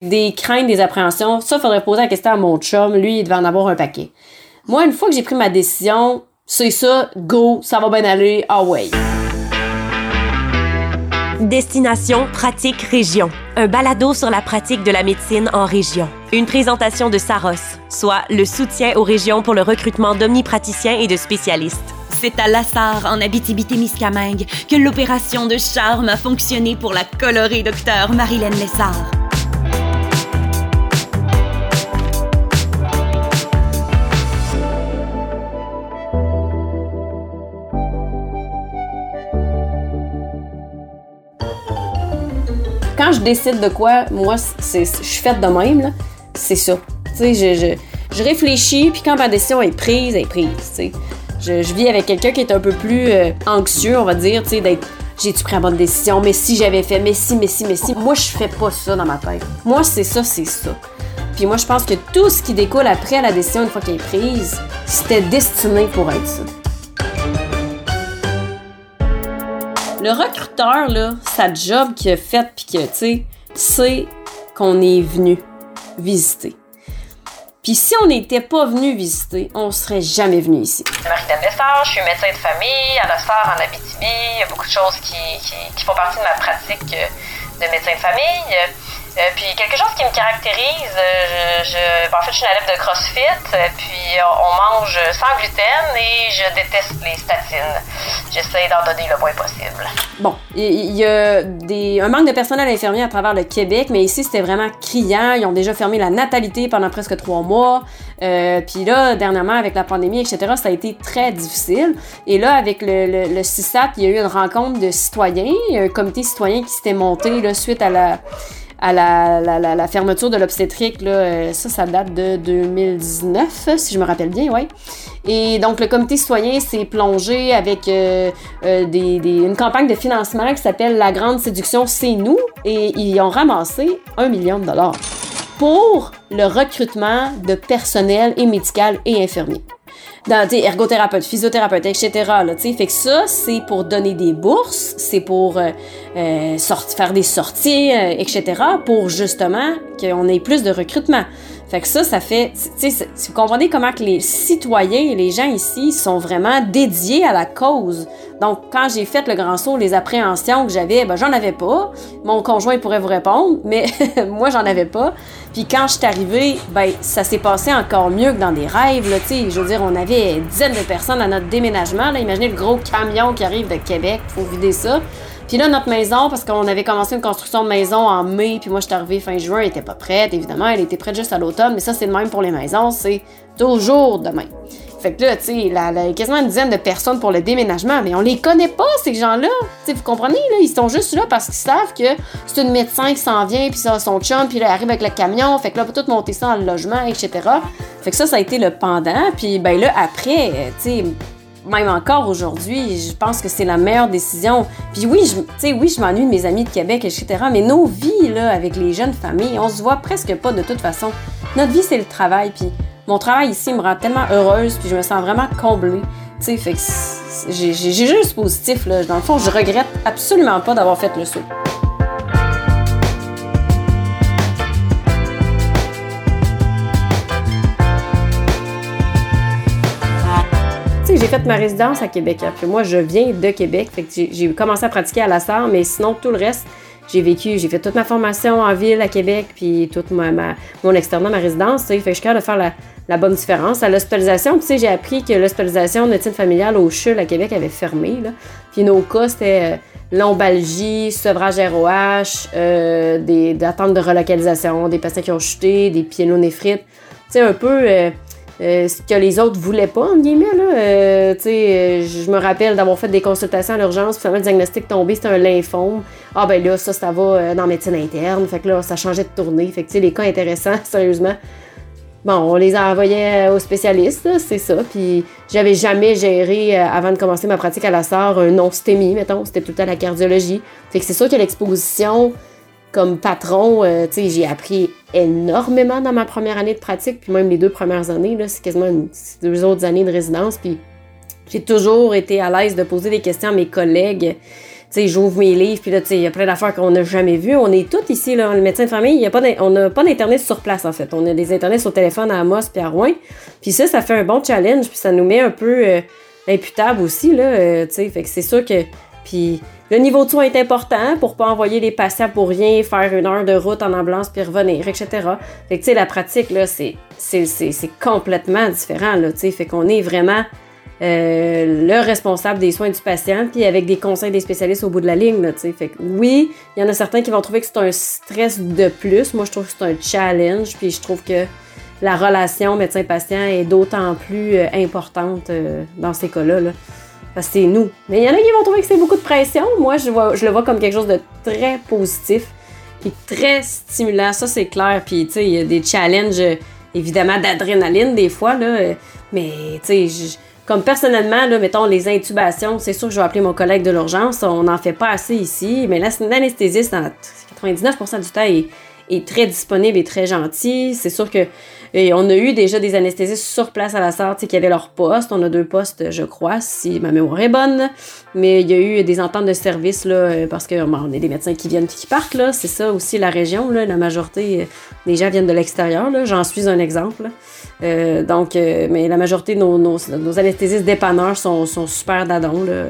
Des craintes, des appréhensions, ça, faudrait poser la question à mon chum. Lui, il devait en avoir un paquet. Moi, une fois que j'ai pris ma décision, c'est ça, go, ça va bien aller, ah ouais. Destination Pratique Région, un balado sur la pratique de la médecine en région. Une présentation de Saros, soit le soutien aux régions pour le recrutement d'omnipraticiens et de spécialistes. C'est à Lassar, en Abitibi-Témiscamingue, que l'opération de charme a fonctionné pour la colorée docteur Marilyn Lessard. Quand je décide de quoi, moi, je suis faite de même, c'est ça. Tu je, je, réfléchis, puis quand ma décision est prise, elle est prise. Je, je, vis avec quelqu'un qui est un peu plus euh, anxieux, on va dire, d'être j'ai-tu pris la bonne décision, mais si j'avais fait, mais si, mais si, mais si. Moi, je fais pas ça dans ma tête. Moi, c'est ça, c'est ça. Puis moi, je pense que tout ce qui découle après la décision, une fois qu'elle est prise, c'était destiné pour être ça. Le recruteur, là, sa job qu'il a faite, puis que, tu sais, c'est qu'on est venu visiter. Puis si on n'était pas venu visiter, on serait jamais venu ici. Marie-Hélène Lessard, je suis médecin de famille à Lassar, en Abitibi. Il y a beaucoup de choses qui font partie de ma pratique de médecin de famille. Euh, puis quelque chose qui me caractérise, euh, je, en fait, je suis une adepte de CrossFit, euh, puis on mange sans gluten et je déteste les statines. J'essaie d'en donner le moins possible. Bon, il y, a des, un manque de personnel infirmier à travers le Québec, mais ici c'était vraiment criant. Ils ont déjà fermé la natalité pendant presque trois mois. puis là, dernièrement, avec la pandémie, etc., ça a été très difficile. Et là, avec le, le, le CISAT, il y a eu une rencontre de citoyens, un comité citoyen qui s'était monté suite à la à la, la, fermeture de l'obstétrique. Euh, ça, ça date de 2019, si je me rappelle bien, ouais. Et donc, le comité citoyen s'est plongé avec euh, euh, une campagne de financement qui s'appelle La Grande Séduction, c'est nous. Et ils ont ramassé un million de dollars pour le recrutement de personnel et médical et infirmier dans, ergothérapeute, physiothérapeute, etc. Là, fait que ça, c'est pour donner des bourses, c'est pour euh, euh faire des sorties, euh, etc. pour justement qu'on ait plus de recrutement. Fait que ça, ça fait, tu sais, vous comprenez comment que les citoyens et les gens ici sont vraiment dédiés à la cause. Donc, quand j'ai fait le grand saut, les appréhensions que j'avais, ben, j'en avais pas. Mon conjoint pourrait vous répondre, mais moi, j'en avais pas. Puis quand je suis arrivée, ben, ça s'est passé encore mieux que dans des rêves, là, tu. Je veux dire, on avait dizaines de personnes à notre déménagement, là. Imaginez le gros camion qui arrive de Québec pour vider ça. Puis là, notre maison, parce qu'on avait commencé une construction de maison en mai, puis moi, je suis arrivée fin juin, elle était pas prête, évidemment, elle était prête juste à l'automne, mais ça, c'est le même pour les maisons, c'est toujours demain. Fait que là, tu sais, y a quasiment une dizaine de personnes pour le déménagement, mais on les connaît pas, ces gens-là. Tu vous comprenez, là, ils sont juste là parce qu'ils savent que c'est une médecin qui s'en vient, puis ça son chum, puis là, il arrive avec le camion, fait que là, on peut tout monter ça dans le logement, etc. Fait que ça, ça a été le pendant, puis ben là, après, tu sais, même encore aujourd'hui, je pense que c'est la meilleure décision. Puis oui, je, oui, je m'ennuie de mes amis de Québec, etc. Mais nos vies, là, avec les jeunes familles, on se voit presque pas de toute façon. Notre vie, c'est le travail. Puis mon travail ici me rend tellement heureuse, puis je me sens vraiment comblée. Tu sais, fait que j'ai juste positif, là. Dans le fond, je regrette absolument pas d'avoir fait le saut. J'ai fait ma résidence à Québec. Après, moi, je viens de Québec. J'ai commencé à pratiquer à la SAR, mais sinon, tout le reste, j'ai vécu, j'ai fait toute ma formation en ville à Québec, puis toute ma, mon externat, ma résidence. Fait que je suis capable de faire la, bonne différence. À l'hospitalisation, tu sais, j'ai appris que l'hospitalisation de médecine familiale au CHUL à Québec avait fermé. Puis nos cas, c'était euh, lombalgie, sevrage ROH, euh, des, attentes de relocalisation, des patients qui ont chuté, des piélonéphrites. Tu sais, un peu... Euh, euh, ce que les autres voulaient pas, en guillemets. Là. Euh, euh, je me rappelle d'avoir fait des consultations à l'urgence, puis le diagnostic tombé, c'était un lymphome. Ah ben là, ça, ça va dans médecine interne. Fait que là, ça changeait de tournée. Fait que les cas intéressants, sérieusement. Bon, on les envoyait aux spécialistes, c'est ça. Puis j'avais jamais géré, avant de commencer ma pratique à la SAR, un non-stémie, mettons. C'était tout à la cardiologie. Fait que c'est sûr que l'exposition comme patron, euh, j'ai appris énormément dans ma première année de pratique, puis même les deux premières années, c'est quasiment deux autres années de résidence, puis j'ai toujours été à l'aise de poser des questions à mes collègues. j'ouvre mes livres, puis là, il y a plein d'affaires qu'on n'a jamais vues. On est tous ici, là, le médecin de famille, on n'a pas d'Internet sur place, en fait. On a des Internets sur téléphone à Amos puis à Rouen. Puis ça, ça fait un bon challenge, puis ça nous met un peu euh, imputable aussi, là, euh. Fait que c'est sûr que... Puis le niveau de soin est important pour pas envoyer les patients pour rien, faire une heure de route en ambulance puis revenir, etc. Fait que, tu sais, la pratique, là, c'est, c'est, c'est, complètement différent, là, tu sais. Fait qu'on est vraiment euh, le responsable des soins du patient, puis avec des conseils des spécialistes au bout de la ligne. Là, fait que, oui, il y en a certains qui vont trouver que c'est un stress de plus. Moi, je trouve que c'est un challenge, puis je trouve que la relation médecin-patient est d'autant plus euh, importante euh, dans ces cas-là. Là. C'est nous. Mais il y en a qui vont trouver que c'est beaucoup de pression. Moi, je, vois, je le vois comme quelque chose de très positif, puis très stimulant. Ça, c'est clair. Puis, tu sais, il y a des challenges, évidemment, d'adrénaline des fois, là. Mais, tu sais, comme personnellement, là, mettons les intubations, c'est sûr que je vais appeler mon collègue de l'urgence. On n'en fait pas assez ici, mais l'anesthésiste, 99% du temps, est, est, très disponible et très gentil. C'est sûr que on a eu déjà des anesthésistes sur place à la sortie qui avaient leur poste. On a deux postes, je crois, si ma mémoire est bonne. Mais il y a eu des ententes de service, là, euh, parce qu'on on est des médecins qui viennent et qui partent, là. C'est ça aussi la région, là. La majorité euh, des gens viennent de l'extérieur, là. J'en suis un exemple. Euh, donc, mais la majorité de nos, anesthésistes dépanneurs sont, sont super dadons, là.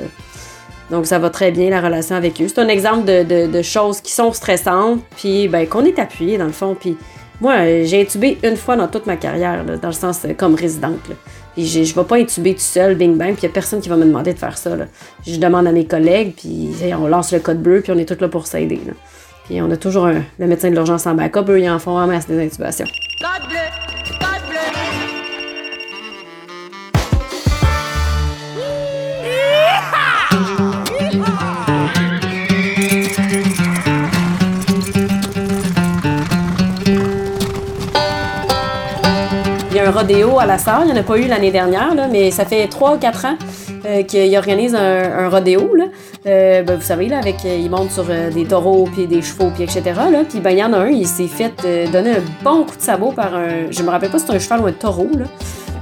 Donc, ça va très bien, la relation avec eux. C'est un exemple de, de, choses qui sont stressantes, puis ben, qu'on est appuyé, dans le fond. Puis moi, j'ai intubé une fois dans toute ma carrière, dans le sens euh, comme résidente. Puis je ne vais pas intuber tout seul, bing bang, puis il n'y a personne qui va me demander de faire ça. Je demande à mes collègues, puis on lance le code bleu, puis on est tous là pour s'aider. Puis on a toujours le médecin de l'urgence en backup, eux, ils en font en masse des intubations. Code bleu! Rodéo à la salle. Il n'y en a pas eu l'année dernière, mais ça fait 3 ou 4 ans euh, qu'il organise un, rodéo. Euh, ben, vous savez, là, avec, euh, il monte sur des taureaux, puis des chevaux, puis etc. Là. Puis ben, il y en a un, il s'est fait donner un bon coup de sabot par un... Je me rappelle pas si c'était un cheval ou un taureau. Là.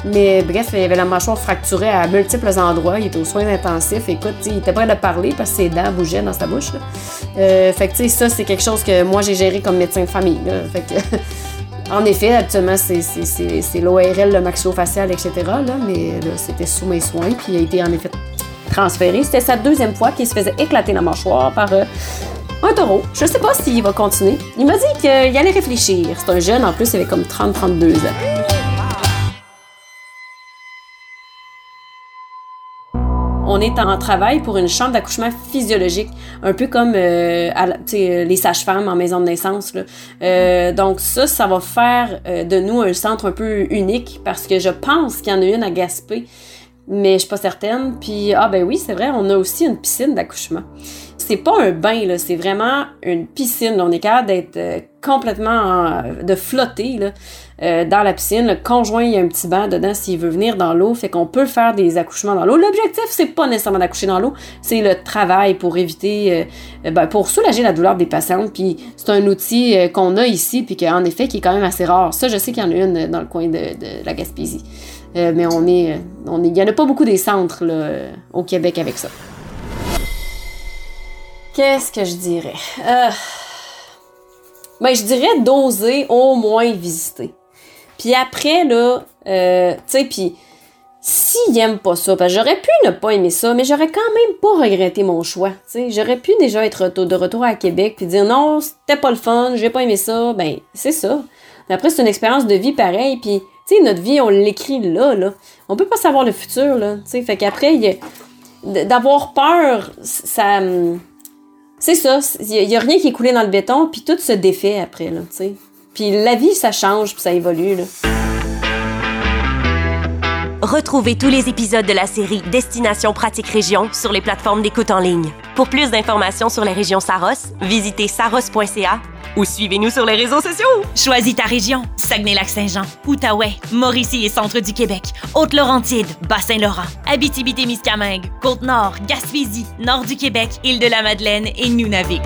Mais bref, il avait la mâchoire fracturée à multiples endroits. Il était aux soins intensifs. Écoute, il était prêt de parler parce que ses dents bougeaient dans sa bouche. fait que, ça, c'est quelque chose que moi, j'ai géré comme médecin de famille. Fait En effet, actuellement, c'est l'ORL, le maxillofacial, etc. Là, mais c'était sous mes soins, puis il a été en effet transféré. C'était sa deuxième fois qu'il se faisait éclater la mâchoire par euh, un taureau. Je sais pas s'il va continuer. Il m'a dit qu'il allait réfléchir. C'est un jeune, en plus, il avait comme 30-32 ans. On est en travail pour une chambre d'accouchement physiologique, un peu comme euh, les sages-femmes en maison de naissance. Euh, donc ça, ça va faire euh, de nous un centre un peu unique parce que je pense qu'il y en a une à Gaspé, mais je suis pas certaine. Puis ah ben oui, c'est vrai, on a aussi une piscine d'accouchement c'est pas un bain, c'est vraiment une piscine. On est capable d'être euh, complètement de flotter là, euh, dans la piscine. Le conjoint, il y a un petit banc dedans s'il veut venir dans l'eau. Fait qu'on peut faire des accouchements dans l'eau. L'objectif, c'est pas nécessairement d'accoucher dans l'eau, c'est le travail pour éviter, euh, ben, pour soulager la douleur des patientes. Puis c'est un outil qu'on a ici, puis qu'en effet, qui est quand même assez rare. Ça, je sais qu'il y en a une dans le coin de, la Gaspésie. mais on est, on est, il y en a pas beaucoup des centres là, au Québec avec ça. Qu'est-ce que je dirais? Euh... Ben, je dirais d'oser au moins visiter. Puis après, là, euh, tu sais, puis s'il aime pas ça, parce que j'aurais pu ne pas aimer ça, mais j'aurais quand même pas regretté mon choix. Tu sais, j'aurais pu déjà être de retour à Québec puis dire non, c'était pas le fun, j'ai pas aimé ça. Ben, c'est ça. Mais après, c'est une expérience de vie pareille, puis tu sais, notre vie, on l'écrit là, là. On peut pas savoir le futur, là. Tu fait qu'après, d'avoir peur, ça hum, c'est ça. Il n'y a, rien qui est coulé dans le béton, puis tout se défait après, là, tu. Puis la vie, ça change, puis ça évolue, là. Retrouvez tous les épisodes de la série Destination Pratique Région sur les plateformes d'écoute en ligne. Pour plus d'informations sur la région Saros, visitez saros.ca ou suivez-nous sur les réseaux sociaux. Choisis ta région. Saguenay-Lac-Saint-Jean, Outaouais, Mauricie et Centre du Québec, Haute-Laurentide, Bas-Saint-Laurent, Abitibi-Témiscamingue, Côte-Nord, Gaspésie, Nord du Québec, Île-de-la-Madeleine et Nunavik.